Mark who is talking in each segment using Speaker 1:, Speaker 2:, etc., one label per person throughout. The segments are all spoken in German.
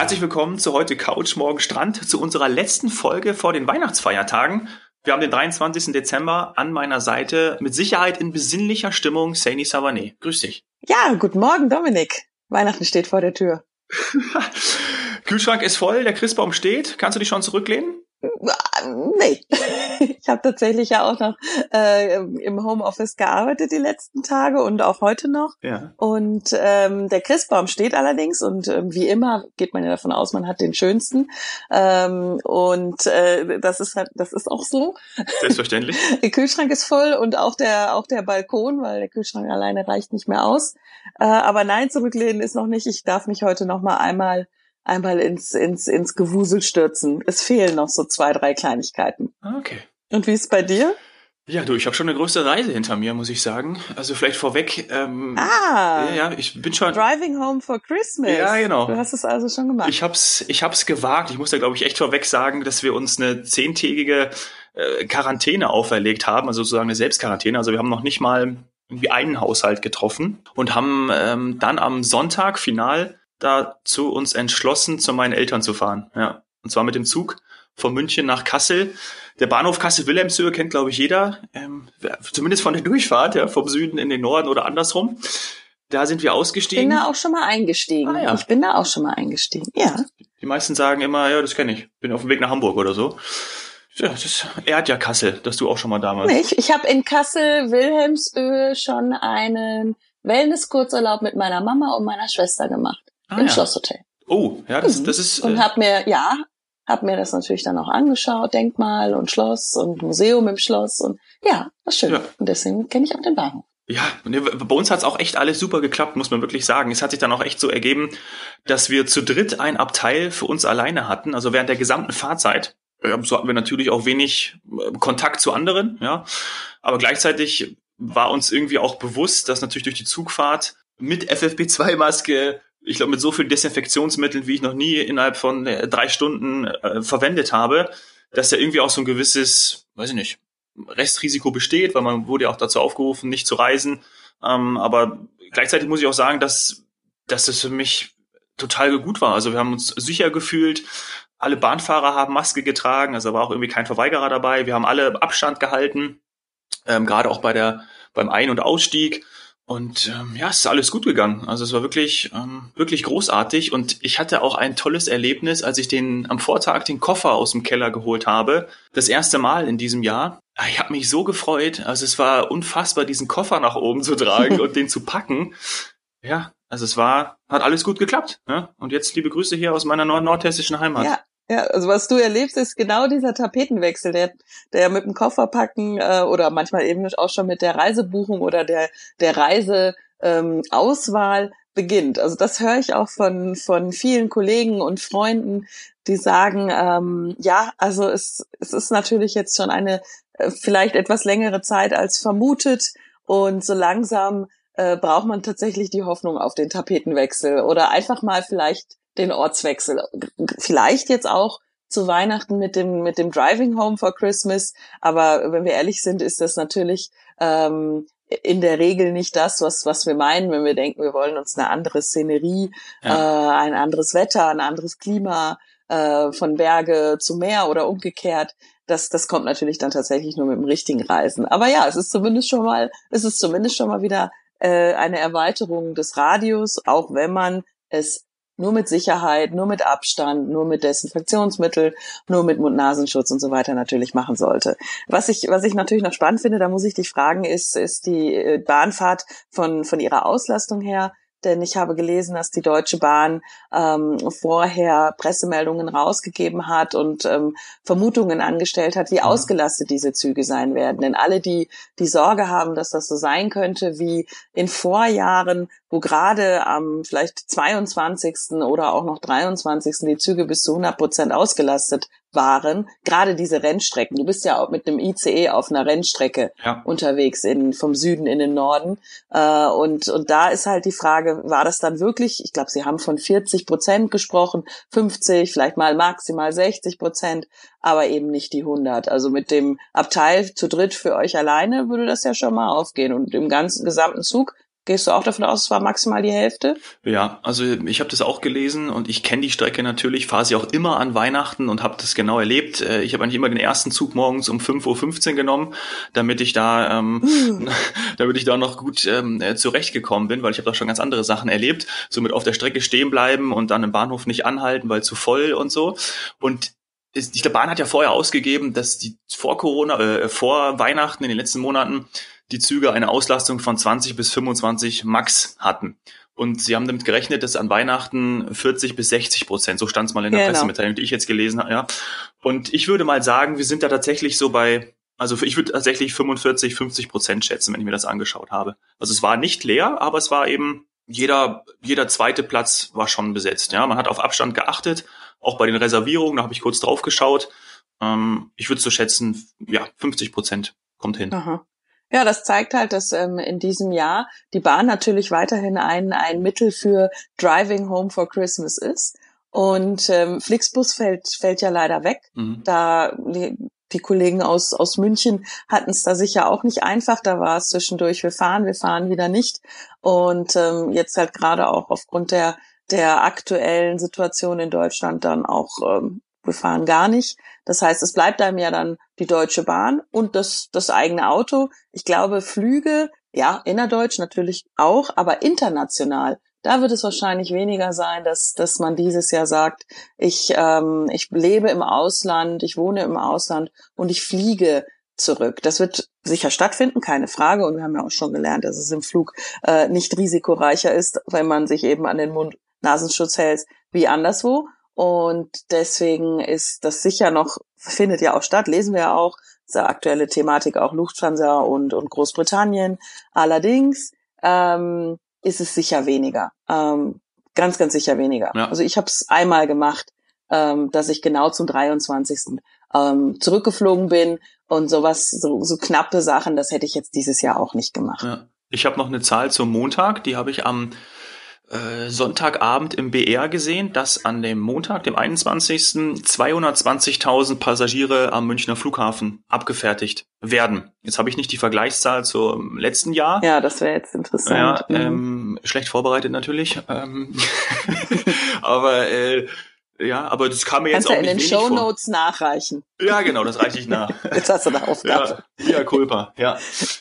Speaker 1: Herzlich willkommen zu heute Couch, morgen Strand, zu unserer letzten Folge vor den Weihnachtsfeiertagen. Wir haben den 23. Dezember an meiner Seite mit Sicherheit in besinnlicher Stimmung Saini Savané. Grüß dich.
Speaker 2: Ja, guten Morgen, Dominik. Weihnachten steht vor der Tür.
Speaker 1: Kühlschrank ist voll, der Christbaum steht. Kannst du dich schon zurücklehnen?
Speaker 2: Nee, ich habe tatsächlich ja auch noch äh, im Homeoffice gearbeitet die letzten Tage und auch heute noch.
Speaker 1: Ja.
Speaker 2: Und ähm, der Christbaum steht allerdings und ähm, wie immer geht man ja davon aus, man hat den schönsten. Ähm, und äh, das ist halt, das ist auch so.
Speaker 1: Selbstverständlich.
Speaker 2: der Kühlschrank ist voll und auch der auch der Balkon, weil der Kühlschrank alleine reicht nicht mehr aus. Äh, aber nein, zurücklehnen ist noch nicht. Ich darf mich heute noch mal einmal einmal ins, ins, ins Gewusel stürzen. Es fehlen noch so zwei, drei Kleinigkeiten.
Speaker 1: Okay.
Speaker 2: Und wie ist es bei dir?
Speaker 1: Ja, du, ich habe schon eine größere Reise hinter mir, muss ich sagen. Also vielleicht vorweg. Ähm,
Speaker 2: Ah,
Speaker 1: ja, ja, ich bin schon.
Speaker 2: Driving Home for Christmas.
Speaker 1: Ja, genau.
Speaker 2: Du hast es also schon gemacht.
Speaker 1: Ich hab's, ich hab's gewagt. Ich muss da, glaube ich, echt vorweg sagen, dass wir uns eine zehntägige äh, Quarantäne auferlegt haben, also sozusagen eine Selbstquarantäne. Also wir haben noch nicht mal irgendwie einen Haushalt getroffen und haben ähm, dann am Sonntag final dazu uns entschlossen, zu meinen Eltern zu fahren. Ja. Und zwar mit dem Zug von München nach Kassel. Der Bahnhof Kassel-Wilhelmshöhe kennt, glaube ich, jeder. Ähm, zumindest von der Durchfahrt, ja, vom Süden in den Norden oder andersrum. Da sind wir
Speaker 2: bin
Speaker 1: ausgestiegen.
Speaker 2: da auch schon mal eingestiegen.
Speaker 1: Ah, ja.
Speaker 2: Ich bin da auch schon mal eingestiegen. Ja.
Speaker 1: Die meisten sagen immer, ja, das kenne ich. Bin auf dem Weg nach Hamburg oder so. Ja, das ehrt ja Kassel, dass du auch schon mal da warst.
Speaker 2: Nee, ich ich habe in Kassel Wilhelmshöhe schon einen Wellness-Kurzurlaub mit meiner Mama und meiner Schwester gemacht.
Speaker 1: Ah,
Speaker 2: Im
Speaker 1: ja.
Speaker 2: Schlosshotel.
Speaker 1: Oh, ja, das,
Speaker 2: Mhm.
Speaker 1: das ist.
Speaker 2: Und
Speaker 1: Äh,
Speaker 2: hab mir, ja, hab mir das natürlich dann auch angeschaut, Denkmal und Schloss und Museum im Schloss und ja, war schön.
Speaker 1: Ja.
Speaker 2: Und deswegen kenne ich auch den Bahnhof.
Speaker 1: ja, nee, bei uns hat's auch echt alles super geklappt, muss man wirklich sagen. Es hat sich dann auch echt so ergeben, dass wir zu dritt ein Abteil für uns alleine hatten, also während der gesamten Fahrzeit. So hatten wir natürlich auch wenig äh, Kontakt zu anderen, ja. Aber gleichzeitig war uns irgendwie auch bewusst, dass natürlich durch die Zugfahrt mit FFP2-Maske, ich glaube mit so vielen Desinfektionsmitteln, wie ich noch nie innerhalb von äh, drei Stunden äh, verwendet habe, dass da irgendwie auch so ein gewisses, weiß ich nicht, Restrisiko besteht, weil man wurde ja auch dazu aufgerufen, nicht zu reisen. Ähm, aber gleichzeitig muss ich auch sagen, dass, dass das für mich total gut war. Also wir haben uns sicher gefühlt. Alle Bahnfahrer haben Maske getragen, also war auch irgendwie kein Verweigerer dabei. Wir haben alle Abstand gehalten, ähm, gerade auch bei der beim Ein- und Ausstieg. Und ähm, ja, es ist alles gut gegangen. Also es war wirklich, ähm, wirklich großartig. Und ich hatte auch ein tolles Erlebnis, als ich den am Vortag den Koffer aus dem Keller geholt habe. Das erste Mal in diesem Jahr. Ah, Ich habe mich so gefreut. Also es war unfassbar, diesen Koffer nach oben zu tragen und den zu packen. Ja, also es war, hat alles gut geklappt. Ne? Und jetzt liebe Grüße hier aus meiner nord nordhessischen Heimat.
Speaker 2: Ja. Ja, also was du erlebst, ist genau dieser Tapetenwechsel, der, der mit dem Kofferpacken äh, oder manchmal eben auch schon mit der Reisebuchung oder der, der Reiseauswahl ähm, Auswahl beginnt. Also das höre ich auch von, von vielen Kollegen und Freunden, die sagen, ähm, ja, also es, es ist natürlich jetzt schon eine äh, vielleicht etwas längere Zeit als vermutet und so langsam äh, braucht man tatsächlich die Hoffnung auf den Tapetenwechsel oder einfach mal vielleicht den Ortswechsel. Vielleicht jetzt auch zu Weihnachten mit dem mit dem Driving Home for Christmas, aber wenn wir ehrlich sind, ist das natürlich ähm, in der Regel nicht das, was was wir meinen, wenn wir denken, wir wollen uns eine andere Szenerie, äh, ein anderes Wetter, ein anderes Klima äh, von Berge zu Meer oder umgekehrt. Das, das kommt natürlich dann tatsächlich nur mit dem richtigen Reisen. Aber ja, es ist zumindest schon mal, es ist zumindest schon mal wieder äh, eine Erweiterung des Radius, auch wenn man es nur mit Sicherheit, nur mit Abstand, nur mit Desinfektionsmittel, nur mit Mund-Nasenschutz und so weiter natürlich machen sollte. Was ich, was ich natürlich noch spannend finde, da muss ich dich fragen, ist, ist die äh, Bahnfahrt von, von ihrer Auslastung her denn ich habe gelesen, dass die Deutsche Bahn ähm, vorher Pressemeldungen rausgegeben hat und ähm, Vermutungen angestellt hat, wie ausgelastet diese Züge sein werden. Denn alle, die die Sorge haben, dass das so sein könnte wie in Vorjahren, wo gerade am vielleicht 22. oder auch noch 23. die Züge bis zu 100 Prozent ausgelastet waren, gerade diese Rennstrecken. Du bist ja auch mit einem ICE auf einer Rennstrecke
Speaker 1: Ja.
Speaker 2: unterwegs in, vom Süden in den Norden. Äh, und, und da ist halt die Frage, war das dann wirklich, ich glaube, Sie haben von 40 Prozent gesprochen, 50, vielleicht mal maximal 60 Prozent, aber eben nicht die 100. Also mit dem Abteil zu dritt für euch alleine würde das ja schon mal aufgehen. Und im ganzen gesamten Zug Gehst du auch davon aus, es war maximal die Hälfte?
Speaker 1: Ja, also ich habe das auch gelesen und ich kenne die Strecke natürlich, fahre sie auch immer an Weihnachten und habe das genau erlebt. Äh, ich habe eigentlich immer den ersten Zug morgens um 5.15 Uhr genommen, damit ich da, ähm, hm. damit ich da noch gut ähm, äh, zurechtgekommen bin, weil ich habe doch schon ganz andere Sachen erlebt. So mit auf der Strecke stehen bleiben und dann im Bahnhof nicht anhalten, weil zu voll und so. Und die Bahn hat ja vorher ausgegeben, dass die vor Corona, äh, vor Weihnachten in den letzten Monaten die Züge eine Auslastung von 20 bis 25 Max hatten. Und sie haben damit gerechnet, dass an Weihnachten 40 bis 60 Prozent, so stand es mal in der genau. Pressemitteilung, die ich jetzt gelesen habe, ja. Und ich würde mal sagen, wir sind da tatsächlich so bei, also ich würde tatsächlich 45, 50 Prozent schätzen, wenn ich mir das angeschaut habe. Also es war nicht leer, aber es war eben jeder, jeder zweite Platz war schon besetzt. Ja, man hat auf Abstand geachtet, auch bei den Reservierungen, da habe ich kurz drauf geschaut. Ähm, ich würde so schätzen, ja, 50 Prozent kommt hin.
Speaker 2: Aha. Ja, das zeigt halt, dass ähm, in diesem Jahr die Bahn natürlich weiterhin ein, ein Mittel für Driving Home for Christmas ist. Und ähm, Flixbus fällt, fällt ja leider weg. Mhm. Da die, die Kollegen aus, aus München hatten es da sicher auch nicht einfach. Da war es zwischendurch, wir fahren, wir fahren wieder nicht. Und ähm, jetzt halt gerade auch aufgrund der, der aktuellen Situation in Deutschland dann auch ähm, wir fahren gar nicht. Das heißt, es bleibt einem ja dann die Deutsche Bahn und das, das eigene Auto. Ich glaube, Flüge, ja, innerdeutsch natürlich auch, aber international, da wird es wahrscheinlich weniger sein, dass, dass man dieses Jahr sagt, ich, ähm, ich lebe im Ausland, ich wohne im Ausland und ich fliege zurück. Das wird sicher stattfinden, keine Frage. Und wir haben ja auch schon gelernt, dass es im Flug äh, nicht risikoreicher ist, wenn man sich eben an den Mund-Nasenschutz hält, wie anderswo. Und deswegen ist das sicher noch, findet ja auch statt, lesen wir ja auch, diese aktuelle Thematik auch Lufthansa und, und Großbritannien. Allerdings ähm, ist es sicher weniger. Ähm, ganz, ganz sicher weniger. Ja. Also ich habe es einmal gemacht, ähm, dass ich genau zum 23. Ähm, zurückgeflogen bin und sowas, so, so knappe Sachen, das hätte ich jetzt dieses Jahr auch nicht gemacht. Ja.
Speaker 1: Ich habe noch eine Zahl zum Montag, die habe ich am Sonntagabend im BR gesehen, dass an dem Montag, dem 21. 220.000 Passagiere am Münchner Flughafen abgefertigt werden. Jetzt habe ich nicht die Vergleichszahl zum letzten Jahr.
Speaker 2: Ja, das wäre jetzt interessant.
Speaker 1: Ja, ähm, schlecht vorbereitet natürlich. Ähm, aber äh, ja, aber das kam mir jetzt
Speaker 2: Kannst
Speaker 1: auch
Speaker 2: ja in
Speaker 1: nicht
Speaker 2: den Show Notes nachreichen.
Speaker 1: Ja, genau, das reiche ich nach.
Speaker 2: jetzt hast du eine Aufgabe.
Speaker 1: Ja, ja Culpa, ja.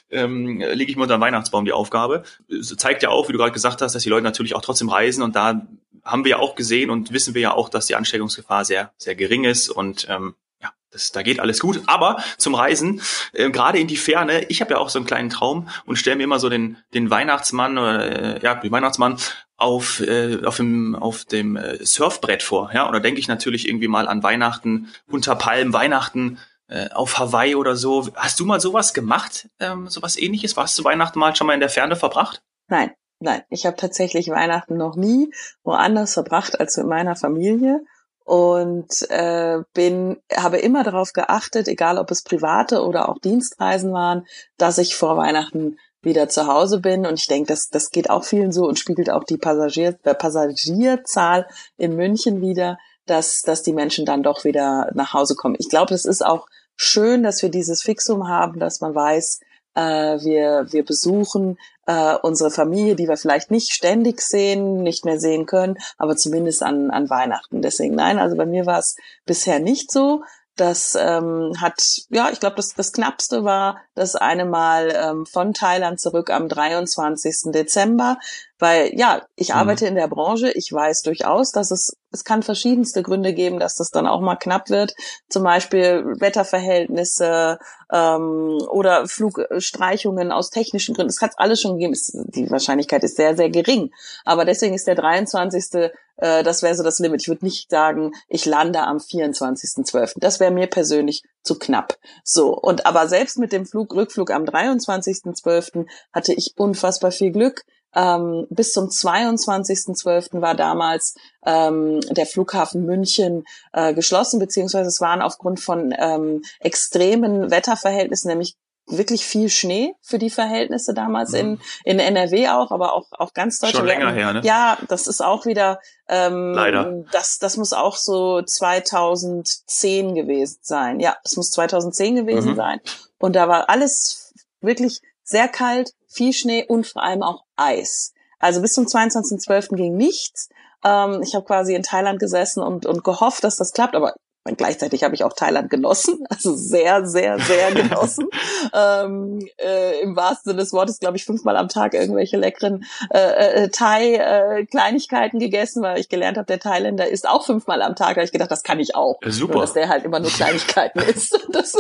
Speaker 1: Ähm, lege ich mir unter den Weihnachtsbaum die Aufgabe. Es zeigt ja auch, wie du gerade gesagt hast, dass die Leute natürlich auch trotzdem reisen und da haben wir ja auch gesehen und wissen wir ja auch, dass die Ansteckungsgefahr sehr, sehr gering ist und ähm, ja, das, da geht alles gut. Aber zum Reisen, äh, gerade in die Ferne, ich habe ja auch so einen kleinen Traum und stelle mir immer so den, den Weihnachtsmann oder äh, ja, den Weihnachtsmann auf, äh, auf dem, auf dem äh, Surfbrett vor. Ja, oder denke ich natürlich irgendwie mal an Weihnachten unter Palmen, Weihnachten äh, auf Hawaii oder so. Hast du mal sowas gemacht, ähm, sowas ähnliches? Warst du Weihnachten mal schon mal in der Ferne verbracht?
Speaker 2: Nein, nein. Ich habe tatsächlich Weihnachten noch nie woanders verbracht als mit meiner Familie und äh, bin habe immer darauf geachtet, egal ob es private oder auch Dienstreisen waren, dass ich vor Weihnachten wieder zu Hause bin. Und ich denke, das, das geht auch vielen so und spiegelt auch die Passagier, äh, Passagierzahl in München wieder, dass, dass die Menschen dann doch wieder nach Hause kommen. Ich glaube, das ist auch schön, dass wir dieses Fixum haben, dass man weiß, äh, wir, wir besuchen äh, unsere Familie, die wir vielleicht nicht ständig sehen, nicht mehr sehen können, aber zumindest an, an Weihnachten. Deswegen nein, also bei mir war es bisher nicht so. Das ähm, hat, ja, ich glaube, das, das Knappste war das eine Mal ähm, von Thailand zurück am 23. Dezember, weil ja, ich mhm. arbeite in der Branche, ich weiß durchaus, dass es, es kann verschiedenste Gründe geben, dass das dann auch mal knapp wird, zum Beispiel Wetterverhältnisse ähm, oder Flugstreichungen aus technischen Gründen. Es hat alles schon gegeben, die Wahrscheinlichkeit ist sehr, sehr gering. Aber deswegen ist der 23 äh, das wäre so das Limit. Ich würde nicht sagen, ich lande am 24.12. Das wäre mir persönlich zu knapp. So, und aber selbst mit dem Flug, Rückflug am 23.12. hatte ich unfassbar viel Glück. Ähm, bis zum 22.12. war damals ähm, der Flughafen München äh, geschlossen, beziehungsweise es waren aufgrund von ähm, extremen Wetterverhältnissen, nämlich wirklich viel Schnee für die Verhältnisse damals in, mhm. in NRW auch, aber auch, auch ganz Deutschland.
Speaker 1: Schon länger her, ne?
Speaker 2: Ja, das ist auch wieder, ähm,
Speaker 1: Leider.
Speaker 2: Das, das muss auch so 2010 gewesen sein. Ja, das muss 2010 gewesen mhm. sein. Und da war alles wirklich sehr kalt, viel Schnee und vor allem auch Eis. Also bis zum 22.12. ging nichts. Ähm, ich habe quasi in Thailand gesessen und, und gehofft, dass das klappt, aber und gleichzeitig habe ich auch Thailand genossen, also sehr, sehr, sehr genossen. ähm, äh, Im wahrsten Sinne des Wortes, glaube ich, fünfmal am Tag irgendwelche leckeren äh, äh, Thai-Kleinigkeiten gegessen, weil ich gelernt habe, der Thailänder isst auch fünfmal am Tag. Da habe ich gedacht, das kann ich auch.
Speaker 1: Super.
Speaker 2: Nur, dass der halt immer nur Kleinigkeiten isst. Das,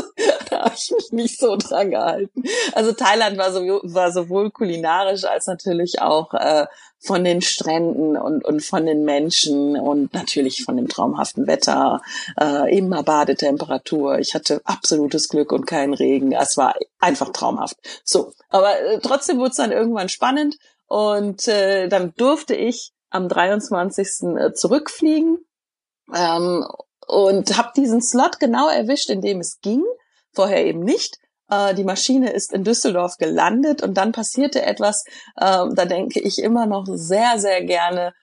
Speaker 2: da habe ich mich nicht so dran gehalten. Also Thailand war, so, war sowohl kulinarisch als natürlich auch äh, von den Stränden und, und von den Menschen und natürlich von dem traumhaften Wetter, äh, immer Badetemperatur. Ich hatte absolutes Glück und keinen Regen. Es war einfach traumhaft. So, aber äh, trotzdem wurde es dann irgendwann spannend und äh, dann durfte ich am 23. Äh, zurückfliegen ähm, und habe diesen Slot genau erwischt, in dem es ging. Vorher eben nicht. Äh, die Maschine ist in Düsseldorf gelandet und dann passierte etwas, äh, da denke ich immer noch sehr, sehr gerne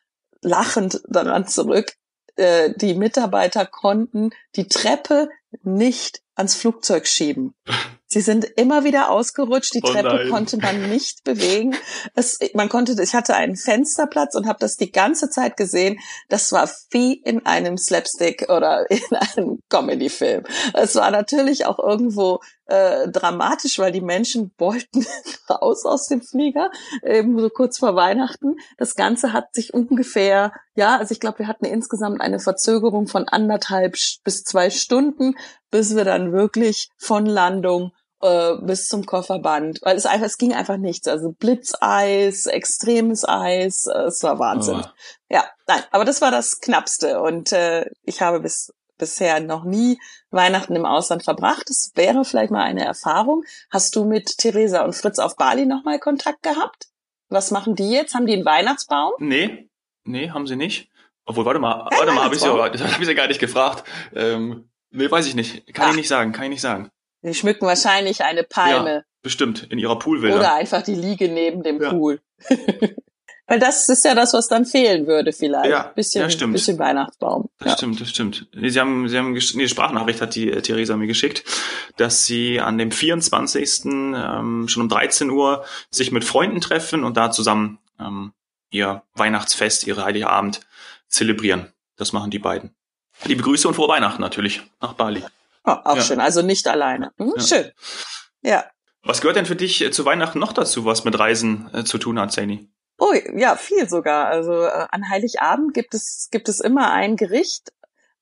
Speaker 2: lachend daran zurück. Äh, die Mitarbeiter konnten die Treppe nicht ans Flugzeug schieben. Sie sind immer wieder ausgerutscht, die
Speaker 1: Oh
Speaker 2: Treppe
Speaker 1: nein.
Speaker 2: konnte man nicht bewegen. Es, man konnte, ich hatte einen Fensterplatz und habe das die ganze Zeit gesehen. Das war wie in einem Slapstick oder in einem Comedy-Film. Es war natürlich auch irgendwo äh, dramatisch, weil die Menschen wollten raus aus dem Flieger, eben so kurz vor Weihnachten. Das Ganze hat sich ungefähr, ja, also ich glaube, wir hatten insgesamt eine Verzögerung von anderthalb bis zwei Stunden, bis wir dann wirklich von Landung äh, bis zum Kofferband, weil es einfach, es ging einfach nichts. Also Blitzeis, extremes Eis, äh, es war Wahnsinn.
Speaker 1: Oh.
Speaker 2: Ja, nein, aber das war das Knappste und äh, ich habe bis bisher noch nie Weihnachten im Ausland verbracht. Das wäre vielleicht mal eine Erfahrung. Hast du mit Theresa und Fritz auf Bali nochmal Kontakt gehabt? Was machen die jetzt? Haben die einen Weihnachtsbaum?
Speaker 1: Nee, nee, haben sie nicht. Obwohl, warte mal, warte mal, habe ich sie, das habe ich sie gar nicht gefragt. Ähm, nee, weiß ich nicht. Kann
Speaker 2: Ach.
Speaker 1: ich nicht sagen, kann ich nicht sagen.
Speaker 2: Die schmücken wahrscheinlich eine Palme
Speaker 1: Bestimmt, in ihrer Poolvilla.
Speaker 2: oder einfach die Liege neben dem
Speaker 1: Ja.
Speaker 2: Pool. Weil das ist ja das, was dann fehlen würde vielleicht.
Speaker 1: Ja,
Speaker 2: bisschen,
Speaker 1: ja, stimmt.
Speaker 2: bisschen Weihnachtsbaum.
Speaker 1: Das
Speaker 2: Ja.
Speaker 1: stimmt, das stimmt. Nee, Sie haben, Sie haben, nee, die Sprachnachricht hat die äh, Theresa mir geschickt, dass sie an dem 24. Ähm, schon um 13 Uhr sich mit Freunden treffen und da zusammen ähm, ihr Weihnachtsfest, ihre Heilige Abend zelebrieren. Das machen die beiden. Liebe Grüße und frohe Weihnachten natürlich nach Bali.
Speaker 2: Oh, auch
Speaker 1: Ja.
Speaker 2: schön. Also nicht alleine. Hm,
Speaker 1: Ja.
Speaker 2: Schön. Ja.
Speaker 1: Was gehört denn für dich äh, zu Weihnachten noch dazu, was mit Reisen äh, zu tun hat, Saini?
Speaker 2: Oh, ja, viel sogar. Also äh, an Heiligabend gibt es, gibt es immer ein Gericht,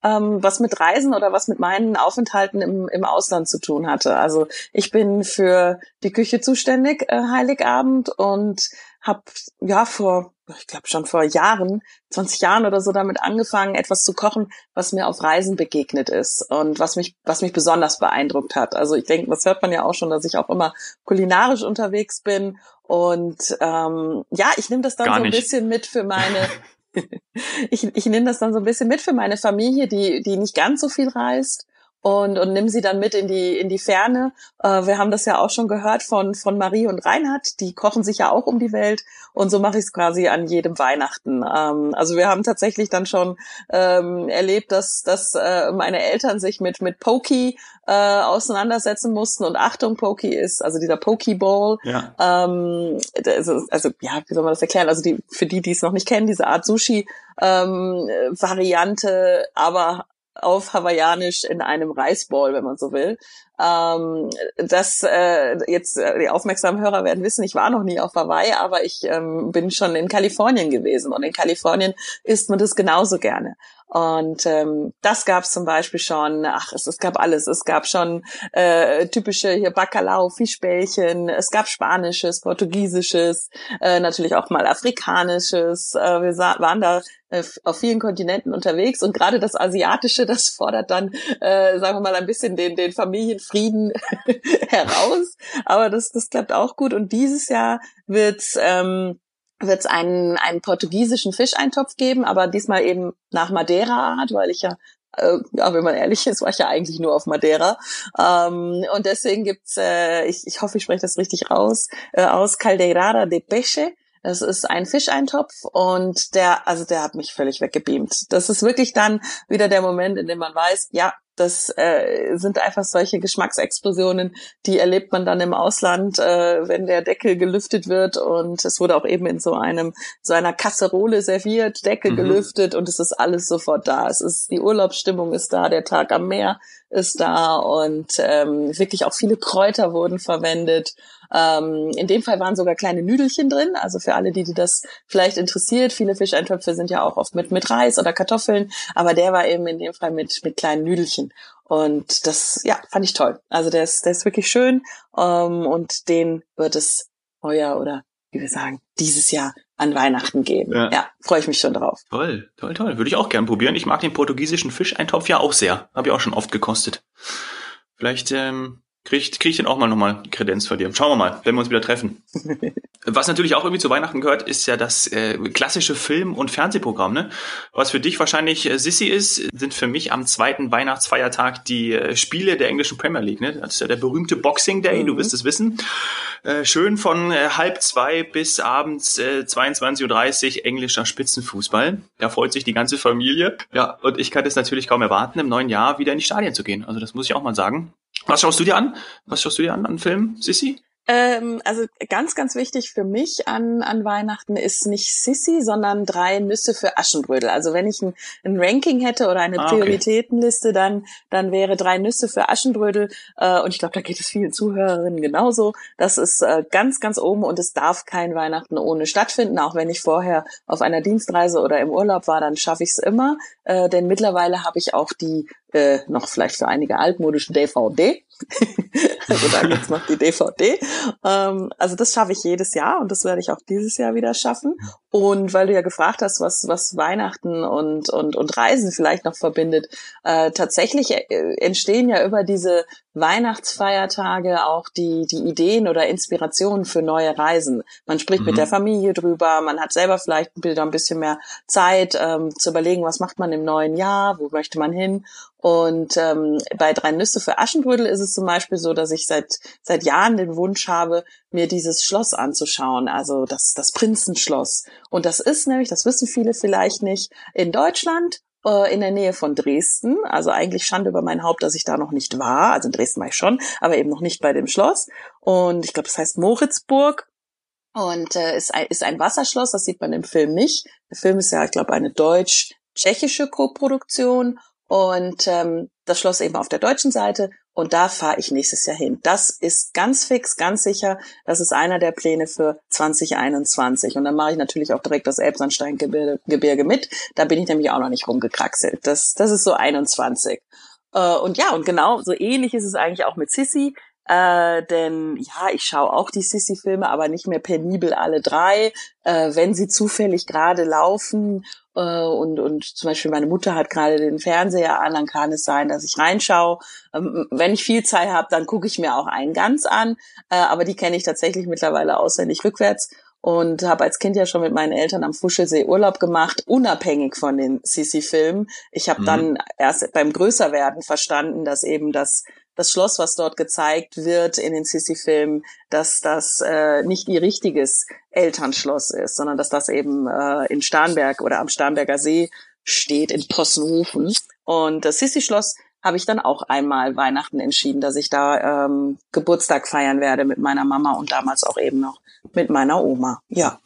Speaker 2: ähm, was mit Reisen oder was mit meinen Aufenthalten im, im Ausland zu tun hatte. Also ich bin für die Küche zuständig, äh, Heiligabend, und habe ja vor, ich glaube schon vor Jahren, 20 Jahren oder so damit angefangen, etwas zu kochen, was mir auf Reisen begegnet ist und was mich, was mich besonders beeindruckt hat. Also ich denke, das hört man ja auch schon, dass ich auch immer kulinarisch unterwegs bin. Und ähm, ja, ich nehme das dann
Speaker 1: Gar
Speaker 2: so ein
Speaker 1: nicht.
Speaker 2: bisschen mit für meine. ich ich nehme das dann so ein bisschen mit für meine Familie, die die nicht ganz so viel reist und und nimm sie dann mit in die in die Ferne. Äh, wir haben das ja auch schon gehört von von Marie und Reinhard, die kochen sich ja auch um die Welt und so mache ich es quasi an jedem Weihnachten. Ähm, also wir haben tatsächlich dann schon ähm, erlebt, dass dass äh, meine Eltern sich mit mit Pokey äh, auseinandersetzen mussten und Achtung, Pokey ist also dieser Pokeball
Speaker 1: Ja.
Speaker 2: ähm, also, also ja, wie soll man das erklären? Also die für die, die es noch nicht kennen, diese Art Sushi ähm, Variante, aber auf Hawaiianisch in einem Reisball, wenn man so will. Ähm, das äh, jetzt äh, die aufmerksamen Hörer werden wissen, ich war noch nie auf Hawaii, aber ich ähm, bin schon in Kalifornien gewesen und in Kalifornien isst man das genauso gerne. Und ähm, das gab es zum Beispiel schon, ach, es, es gab alles. Es gab schon äh, typische hier Bacalao, Fischbällchen, es gab Spanisches, Portugiesisches, äh, natürlich auch mal Afrikanisches. Äh, wir sah, waren da äh, auf vielen Kontinenten unterwegs und gerade das Asiatische, das fordert dann, äh, sagen wir mal, ein bisschen den, den Familienfrieden heraus. Aber das, das klappt auch gut. Und dieses Jahr wird's ähm, wird es einen, einen portugiesischen Fischeintopf geben, aber diesmal eben nach Madeira-Art, weil ich ja, äh, ja, wenn man ehrlich ist, war ich ja eigentlich nur auf Madeira. Ähm, und deswegen gibt's, äh, ich, ich hoffe, ich spreche das richtig raus, äh, aus Caldeirada de Peixe. Das ist ein Fischeintopf und der, also der hat mich völlig weggebeamt. Das ist wirklich dann wieder der Moment, in dem man weiß, ja, das äh, sind einfach solche Geschmacksexplosionen, die erlebt man dann im Ausland, äh, wenn der Deckel gelüftet wird und es wurde auch eben in so einem so einer Kasserole serviert, Deckel mhm. gelüftet und es ist alles sofort da. Es ist die Urlaubsstimmung ist da, der Tag am Meer ist da und ähm, wirklich auch viele Kräuter wurden verwendet. Ähm, in dem Fall waren sogar kleine Nüdelchen drin, also für alle, die, die das vielleicht interessiert. Viele Fischeintöpfe sind ja auch oft mit, mit Reis oder Kartoffeln, aber der war eben in dem Fall mit, mit kleinen Nüdelchen. Und das, ja, fand ich toll. Also der ist, der ist wirklich schön ähm, und den wird es heuer oder wie wir sagen, dieses Jahr an Weihnachten geben. Ja, ja freue ich mich schon drauf.
Speaker 1: Toll, toll, toll. Würde ich auch gern probieren. Ich mag den portugiesischen Fischeintopf ja auch sehr. Habe ich auch schon oft gekostet. Vielleicht ähm, kriege krieg ich den auch mal nochmal Kredenz von dir. Schauen wir mal, wenn wir uns wieder treffen. Was natürlich auch irgendwie zu Weihnachten gehört, ist ja das äh, klassische Film- und Fernsehprogramm. Ne? Was für dich wahrscheinlich äh, Sissy ist, sind für mich am zweiten Weihnachtsfeiertag die äh, Spiele der englischen Premier League. Ne? Das ist ja der berühmte Boxing Day, mhm. du wirst es wissen. Äh, schön von äh, halb zwei bis abends äh, 22.30 Uhr englischer Spitzenfußball. Da freut sich die ganze Familie. Ja, und ich kann es natürlich kaum erwarten, im neuen Jahr wieder in die Stadien zu gehen. Also das muss ich auch mal sagen. Was schaust du dir an? Was schaust du dir an an Filmen, Sissy?
Speaker 2: Ähm, also ganz, ganz wichtig für mich an, an Weihnachten ist nicht Sissy, sondern drei Nüsse für Aschenbrödel. Also wenn ich ein, ein Ranking hätte oder eine ah, Prioritätenliste, dann, dann wäre drei Nüsse für Aschenbrödel. Äh, und ich glaube, da geht es vielen Zuhörerinnen genauso. Das ist äh, ganz, ganz oben und es darf kein Weihnachten ohne stattfinden. Auch wenn ich vorher auf einer Dienstreise oder im Urlaub war, dann schaffe ich es immer. Äh, denn mittlerweile habe ich auch die äh, noch vielleicht für einige altmodische DVD. Also da gibt's noch die DVD. Ähm, also das schaffe ich jedes Jahr und das werde ich auch dieses Jahr wieder schaffen. Und weil du ja gefragt hast, was, was Weihnachten und, und, und Reisen vielleicht noch verbindet, äh, tatsächlich äh, entstehen ja über diese Weihnachtsfeiertage auch die, die Ideen oder Inspirationen für neue Reisen. Man spricht mhm. mit der Familie drüber, man hat selber vielleicht wieder ein bisschen mehr Zeit ähm, zu überlegen, was macht man im neuen Jahr, wo möchte man hin. Und ähm, bei Drei Nüsse für Aschenbrödel ist es zum Beispiel so, dass ich seit, seit Jahren den Wunsch habe, mir dieses Schloss anzuschauen, also das, das Prinzenschloss. Und das ist nämlich, das wissen viele vielleicht nicht, in Deutschland äh, in der Nähe von Dresden. Also eigentlich Schande über mein Haupt, dass ich da noch nicht war. Also in Dresden war ich schon, aber eben noch nicht bei dem Schloss. Und ich glaube, das heißt Moritzburg. Und äh, ist, ein, ist ein Wasserschloss, das sieht man im Film nicht. Der Film ist ja, ich glaube, eine deutsch-tschechische Koproduktion und ähm, das Schloss eben auf der deutschen Seite und da fahre ich nächstes Jahr hin. Das ist ganz fix, ganz sicher. Das ist einer der Pläne für 2021. Und dann mache ich natürlich auch direkt das Elbsandsteingebirge mit. Da bin ich nämlich auch noch nicht rumgekraxelt. Das, das ist so 21. Äh, und ja, und genau so ähnlich ist es eigentlich auch mit Sissy. Äh, denn ja, ich schaue auch die Sissy-Filme, aber nicht mehr penibel alle drei. Äh, wenn sie zufällig gerade laufen äh, und, und zum Beispiel meine Mutter hat gerade den Fernseher an, dann kann es sein, dass ich reinschaue. Ähm, wenn ich viel Zeit habe, dann gucke ich mir auch einen ganz an, äh, aber die kenne ich tatsächlich mittlerweile auswendig rückwärts und habe als Kind ja schon mit meinen Eltern am Fuschelsee Urlaub gemacht, unabhängig von den Sissi-Filmen. Ich habe mhm. dann erst beim Größerwerden verstanden, dass eben das das Schloss, was dort gezeigt wird in den Sissi-Filmen, dass das äh, nicht ihr richtiges Elternschloss ist, sondern dass das eben äh, in Starnberg oder am Starnberger See steht in Possenhofen. Und das Sissi-Schloss habe ich dann auch einmal Weihnachten entschieden, dass ich da ähm, Geburtstag feiern werde mit meiner Mama und damals auch eben noch mit meiner Oma. Ja.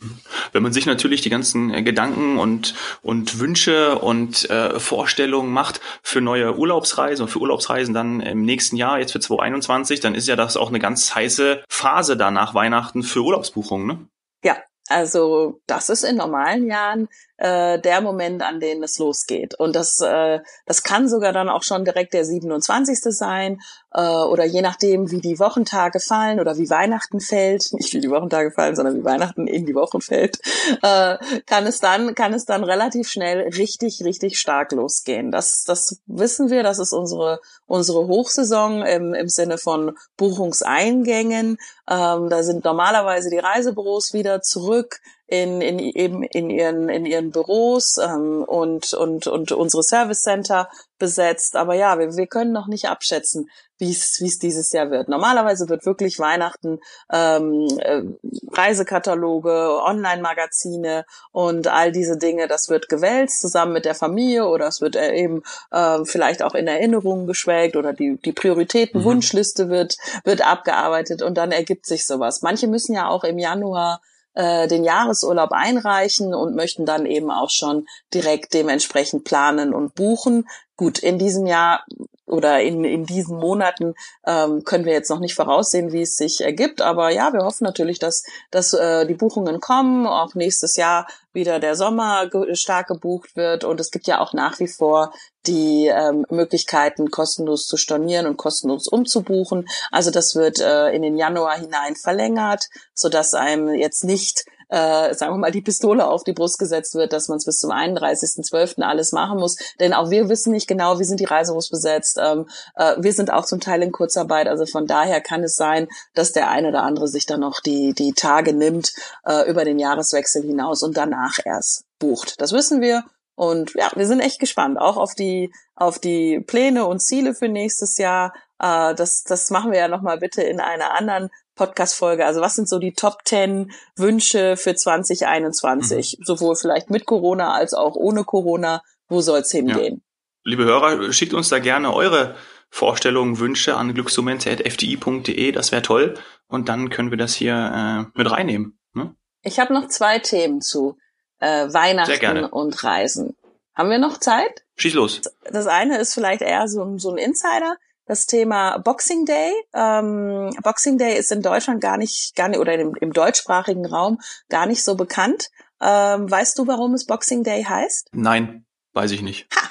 Speaker 1: Wenn man sich natürlich die ganzen äh, Gedanken und und Wünsche und äh, Vorstellungen macht für neue Urlaubsreisen und für Urlaubsreisen dann im nächsten Jahr, jetzt für 2021, dann ist ja das auch eine ganz heiße Phase danach Weihnachten für Urlaubsbuchungen, ne?
Speaker 2: Ja, also das ist in normalen Jahren äh, der Moment, an dem es losgeht. Und das, äh, das kann sogar dann auch schon direkt der 27. sein äh, oder je nachdem, wie die Wochentage fallen oder wie Weihnachten fällt, nicht wie die Wochentage fallen, sondern wie Weihnachten in die Wochen fällt, äh, kann es dann kann es dann relativ schnell richtig richtig stark losgehen. Das das wissen wir, das ist unsere unsere Hochsaison im, im Sinne von Buchungseingängen. Ähm, da sind normalerweise die Reisebüros wieder zurück in, in eben in ihren in ihren Büros ähm, und und und unsere Service Center besetzt. Aber ja, wir, wir können noch nicht abschätzen, wie es wie es dieses Jahr wird. Normalerweise wird wirklich Weihnachten ähm, äh, Reisekataloge, Online-Magazine und all diese Dinge, das wird gewälzt zusammen mit der Familie oder es wird äh, eben äh, vielleicht auch in Erinnerungen geschwelgt oder die die Prioritäten, mhm. Wunschliste wird wird abgearbeitet und dann ergibt sich sowas. Manche müssen ja auch im Januar äh, den Jahresurlaub einreichen und möchten dann eben auch schon direkt dementsprechend planen und buchen. Gut, in diesem Jahr oder in, in diesen Monaten ähm, können wir jetzt noch nicht voraussehen, wie es sich ergibt. Aber ja, wir hoffen natürlich, dass, dass äh, die Buchungen kommen, auch nächstes Jahr wieder der Sommer ge stark gebucht wird. Und es gibt ja auch nach wie vor die ähm, Möglichkeiten, kostenlos zu stornieren und kostenlos umzubuchen. Also das wird äh, in den Januar hinein verlängert, sodass einem jetzt nicht äh, sagen wir mal, die Pistole auf die Brust gesetzt wird, dass man es bis zum 31.12. alles machen muss. Denn auch wir wissen nicht genau, wie sind die Reisebüros besetzt. Ähm, äh, wir sind auch zum Teil in Kurzarbeit. Also von daher kann es sein, dass der eine oder andere sich dann noch die, die Tage nimmt äh, über den Jahreswechsel hinaus und danach erst bucht. Das wissen wir. Und ja, wir sind echt gespannt, auch auf die, auf die Pläne und Ziele für nächstes Jahr. Äh, das, das machen wir ja nochmal bitte in einer anderen Podcast-Folge. Also was sind so die Top 10 Wünsche für 2021? Mhm. Sowohl vielleicht mit Corona als auch ohne Corona. Wo soll's hingehen? Ja.
Speaker 1: Liebe Hörer, schickt uns da gerne eure Vorstellungen, Wünsche an glücksmomente.fdi.de. Das wäre toll. Und dann können wir das hier äh, mit reinnehmen. Ne?
Speaker 2: Ich habe noch zwei Themen zu äh, Weihnachten und Reisen. Haben wir noch Zeit?
Speaker 1: Schieß los.
Speaker 2: Das eine ist vielleicht eher so, so ein Insider das Thema Boxing Day. Ähm, Boxing Day ist in Deutschland gar nicht, gar nicht oder im, im deutschsprachigen Raum gar nicht so bekannt. Ähm, weißt du, warum es Boxing Day heißt?
Speaker 1: Nein, weiß ich nicht.
Speaker 2: Ha!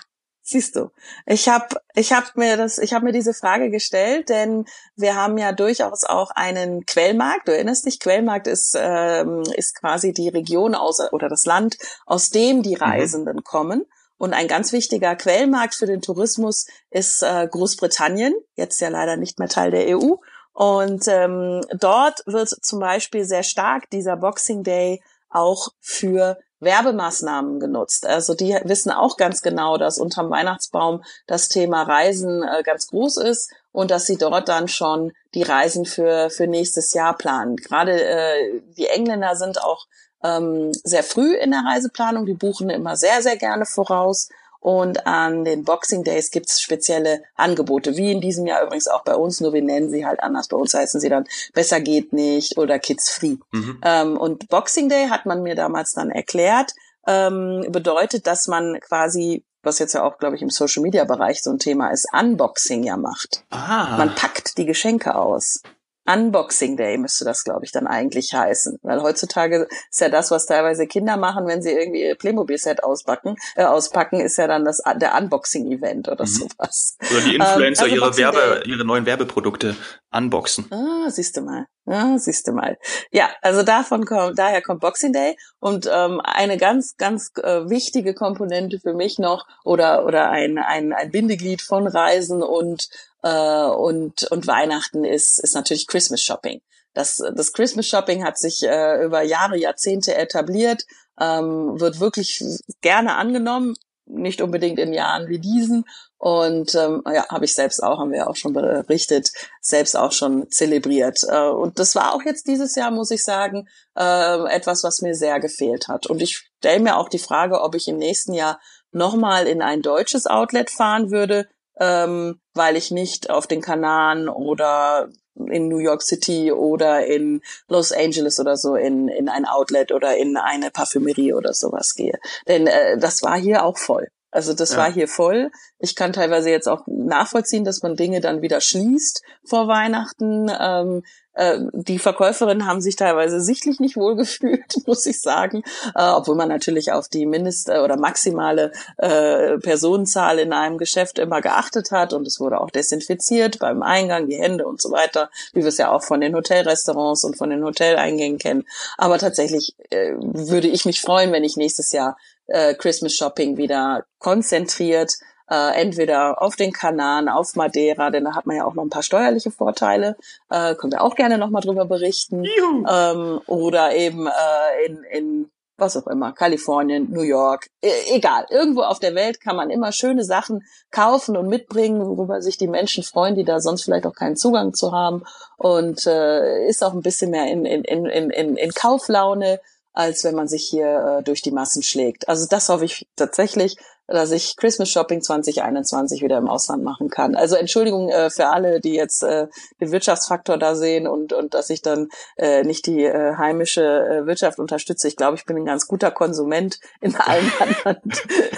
Speaker 2: Siehst du, ich habe ich hab mir das, ich habe mir diese Frage gestellt, denn wir haben ja durchaus auch einen Quellmarkt. Du erinnerst dich, Quellmarkt ist ähm, ist quasi die Region aus oder das Land, aus dem die mhm. Reisenden mhm. kommen. Und ein ganz wichtiger Quellmarkt für den Tourismus ist äh, Großbritannien, jetzt ja leider nicht mehr Teil der EU. Und ähm, dort wird zum Beispiel sehr stark dieser Boxing Day auch für Werbemaßnahmen genutzt. Also die wissen auch ganz genau, dass unterm Weihnachtsbaum das Thema Reisen äh, ganz groß ist und dass sie dort dann schon die Reisen für, für nächstes Jahr planen. Gerade äh, die Engländer sind auch ähm, sehr früh in der Reiseplanung. Die buchen immer sehr, sehr gerne voraus. Und an den Boxing Days gibt's spezielle Angebote, wie in diesem Jahr übrigens auch bei uns, nur wir nennen sie halt anders. Bei uns heißen sie dann Besser geht nicht oder Kids Free. Mhm. Ähm, und Boxing Day hat man mir damals dann erklärt, ähm, bedeutet, dass man quasi was jetzt ja auch, glaube ich, im Social Media Bereich so ein Thema ist, Unboxing ja macht. Ah. Man packt die Geschenke aus. Unboxing Day müsste das, glaube ich, dann eigentlich heißen. Weil heutzutage ist ja das, was teilweise Kinder machen, wenn sie irgendwie ihr Playmobil-Set auspacken, äh, auspacken, ist ja dann das der Unboxing-Event oder mhm. sowas.
Speaker 1: Oder die Influencer ähm, also ihre Werbe, ihre neuen Werbeprodukte unboxen.
Speaker 2: Ah, siehst du mal. Ja, siehst du mal. Ja, also davon kommt, daher kommt Boxing Day und ähm, eine ganz, ganz äh, wichtige Komponente für mich noch oder oder ein ein, ein Bindeglied von Reisen und äh, und, und Weihnachten ist, ist natürlich Christmas Shopping. Das, das Christmas Shopping hat sich äh, über Jahre, Jahrzehnte etabliert, ähm, wird wirklich gerne angenommen, nicht unbedingt in Jahren wie diesen. Und ähm, ja, habe ich selbst auch, haben wir auch schon berichtet, selbst auch schon zelebriert. Äh, und das war auch jetzt dieses Jahr, muss ich sagen, äh, etwas, was mir sehr gefehlt hat. Und ich stelle mir auch die Frage, ob ich im nächsten Jahr nochmal in ein deutsches Outlet fahren würde, ähm, weil ich nicht auf den Kanaren oder in New York City oder in Los Angeles oder so in, in ein Outlet oder in eine Parfümerie oder sowas gehe. Denn äh, das war hier auch voll. Also das ja. war hier voll. Ich kann teilweise jetzt auch nachvollziehen, dass man Dinge dann wieder schließt vor Weihnachten. Ähm, äh, die Verkäuferinnen haben sich teilweise sichtlich nicht wohlgefühlt, muss ich sagen, äh, obwohl man natürlich auf die Mindest- äh, oder maximale äh, Personenzahl in einem Geschäft immer geachtet hat und es wurde auch desinfiziert beim Eingang, die Hände und so weiter, wie wir es ja auch von den Hotelrestaurants und von den Hoteleingängen kennen. Aber tatsächlich äh, würde ich mich freuen, wenn ich nächstes Jahr äh, Christmas Shopping wieder konzentriert äh, entweder auf den Kanaren, auf Madeira, denn da hat man ja auch noch ein paar steuerliche Vorteile, äh, können wir auch gerne nochmal drüber berichten, ähm, oder eben äh, in, in was auch immer, Kalifornien, New York, e egal, irgendwo auf der Welt kann man immer schöne Sachen kaufen und mitbringen, worüber sich die Menschen freuen, die da sonst vielleicht auch keinen Zugang zu haben. Und äh, ist auch ein bisschen mehr in, in, in, in, in Kauflaune, als wenn man sich hier äh, durch die Massen schlägt. Also das hoffe ich tatsächlich, dass ich Christmas Shopping 2021 wieder im Ausland machen kann. Also Entschuldigung äh, für alle, die jetzt äh, den Wirtschaftsfaktor da sehen und, und dass ich dann äh, nicht die äh, heimische äh, Wirtschaft unterstütze. Ich glaube, ich bin ein ganz guter Konsument in allen anderen,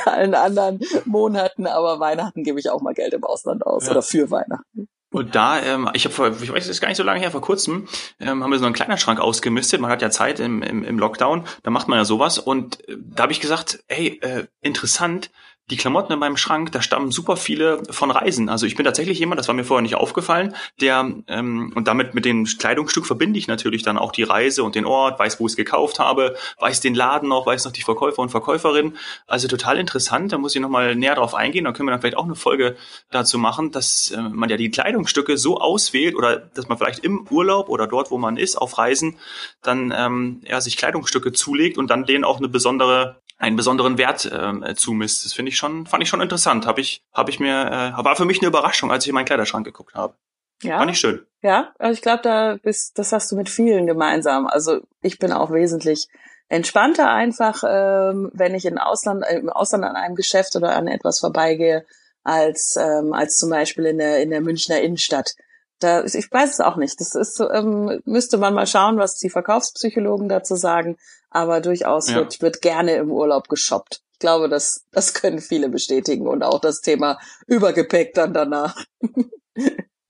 Speaker 2: allen anderen Monaten, aber Weihnachten gebe ich auch mal Geld im Ausland aus ja. oder für Weihnachten.
Speaker 1: Und da, ähm, ich habe vor, ich weiß, das ist gar nicht so lange her, vor kurzem, ähm, haben wir so einen Kleiderschrank ausgemistet. Man hat ja Zeit im, im, im Lockdown, da macht man ja sowas. Und äh, da habe ich gesagt, hey, äh, interessant, die Klamotten in meinem Schrank, da stammen super viele von Reisen. Also ich bin tatsächlich jemand, das war mir vorher nicht aufgefallen, der ähm, und damit mit dem Kleidungsstück verbinde ich natürlich dann auch die Reise und den Ort, weiß, wo ich es gekauft habe, weiß den Laden noch, weiß noch die Verkäufer und Verkäuferin. Also total interessant. Da muss ich nochmal näher drauf eingehen. Da können wir dann vielleicht auch eine Folge dazu machen, dass äh, man ja die Kleidungsstücke so auswählt oder dass man vielleicht im Urlaub oder dort, wo man ist, auf Reisen, dann ähm, ja, sich Kleidungsstücke zulegt und dann denen auch eine besondere einen besonderen Wert äh, zumisst. Das finde ich schon, fand ich schon interessant. Habe ich, habe ich mir, äh, war für mich eine Überraschung, als ich in meinen Kleiderschrank geguckt habe. Ja. Fand ich schön.
Speaker 2: Ja, also ich glaube, da bist, das hast du mit vielen gemeinsam. Also ich bin auch wesentlich entspannter einfach, ähm, wenn ich in Ausland, äh, im Ausland an einem Geschäft oder an etwas vorbeigehe, als ähm, als zum Beispiel in der in der Münchner Innenstadt. Da, ich weiß es auch nicht. Das ist ähm, müsste man mal schauen, was die Verkaufspsychologen dazu sagen. Aber durchaus ja. wird, wird gerne im Urlaub geshoppt. Ich glaube, das, das können viele bestätigen und auch das Thema Übergepäck dann danach.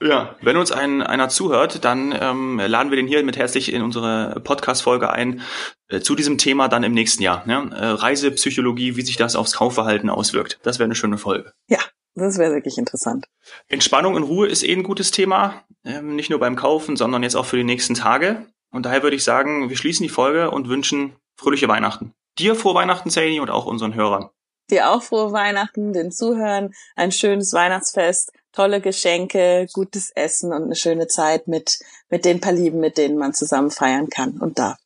Speaker 1: Ja, wenn uns ein, einer zuhört, dann ähm, laden wir den hier mit herzlich in unsere Podcast-Folge ein äh, zu diesem Thema dann im nächsten Jahr. Ne? Äh, Reisepsychologie, wie sich das aufs Kaufverhalten auswirkt. Das wäre eine schöne Folge.
Speaker 2: Ja, das wäre wirklich interessant.
Speaker 1: Entspannung und Ruhe ist eh ein gutes Thema, ähm, nicht nur beim Kaufen, sondern jetzt auch für die nächsten Tage. Und daher würde ich sagen, wir schließen die Folge und wünschen fröhliche Weihnachten. Dir frohe Weihnachten, Sadie, und auch unseren Hörern.
Speaker 2: Dir auch frohe Weihnachten, den Zuhören, ein schönes Weihnachtsfest, tolle Geschenke, gutes Essen und eine schöne Zeit mit, mit den paar Lieben, mit denen man zusammen feiern kann und darf.